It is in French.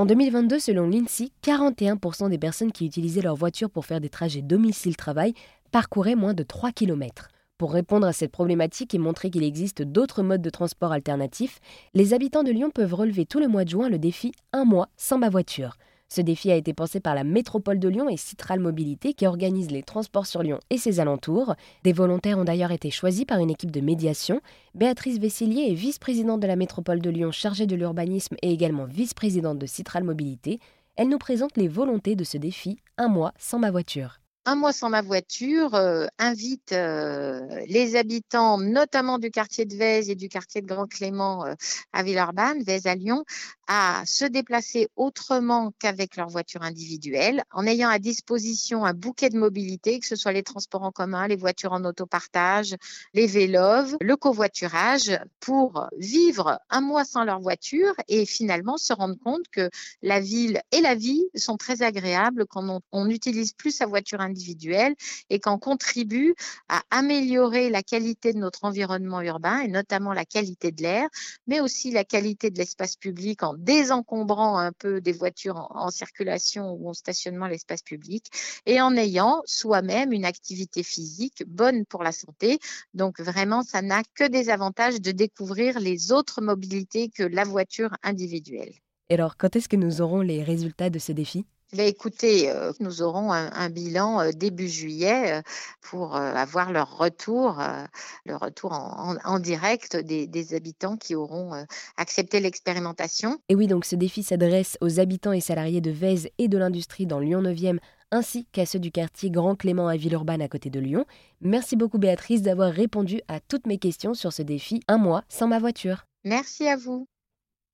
En 2022, selon l'INSEE, 41% des personnes qui utilisaient leur voiture pour faire des trajets domicile-travail parcouraient moins de 3 km. Pour répondre à cette problématique et montrer qu'il existe d'autres modes de transport alternatifs, les habitants de Lyon peuvent relever tout le mois de juin le défi Un mois sans ma voiture. Ce défi a été pensé par la métropole de Lyon et Citral Mobilité qui organise les transports sur Lyon et ses alentours. Des volontaires ont d'ailleurs été choisis par une équipe de médiation. Béatrice Vessillier est vice-présidente de la métropole de Lyon chargée de l'urbanisme et également vice-présidente de Citral Mobilité. Elle nous présente les volontés de ce défi Un mois sans ma voiture. Un mois sans ma voiture euh, invite euh, les habitants, notamment du quartier de Vèze et du quartier de Grand Clément euh, à Villeurbanne, Vèze à Lyon, à se déplacer autrement qu'avec leur voiture individuelle, en ayant à disposition un bouquet de mobilité, que ce soit les transports en commun, les voitures en autopartage, les vélos, le covoiturage, pour vivre un mois sans leur voiture et finalement se rendre compte que la ville et la vie sont très agréables quand on n'utilise plus sa voiture individuelle et qu'on contribue à améliorer la qualité de notre environnement urbain et notamment la qualité de l'air, mais aussi la qualité de l'espace public en désencombrant un peu des voitures en, circulation ou en stationnement l'espace public et en ayant soi-même une activité physique bonne pour la santé. Donc vraiment, ça n'a que des avantages de découvrir les autres mobilités que la voiture individuelle. Et alors, quand est-ce que nous aurons les résultats de ce défi eh écoutez, euh, nous aurons un, bilan euh, début juillet euh, pour avoir leur retour, le retour en, direct des, habitants qui auront accepté l'expérimentation. Et oui, donc ce défi s'adresse aux habitants et salariés de Vèze et de l'industrie dans Lyon 9e ainsi qu'à ceux du quartier Grand Clément à Villeurbanne à côté de Lyon. Merci beaucoup Béatrice d'avoir répondu à toutes mes questions sur ce défi Un mois sans ma voiture. Merci à vous.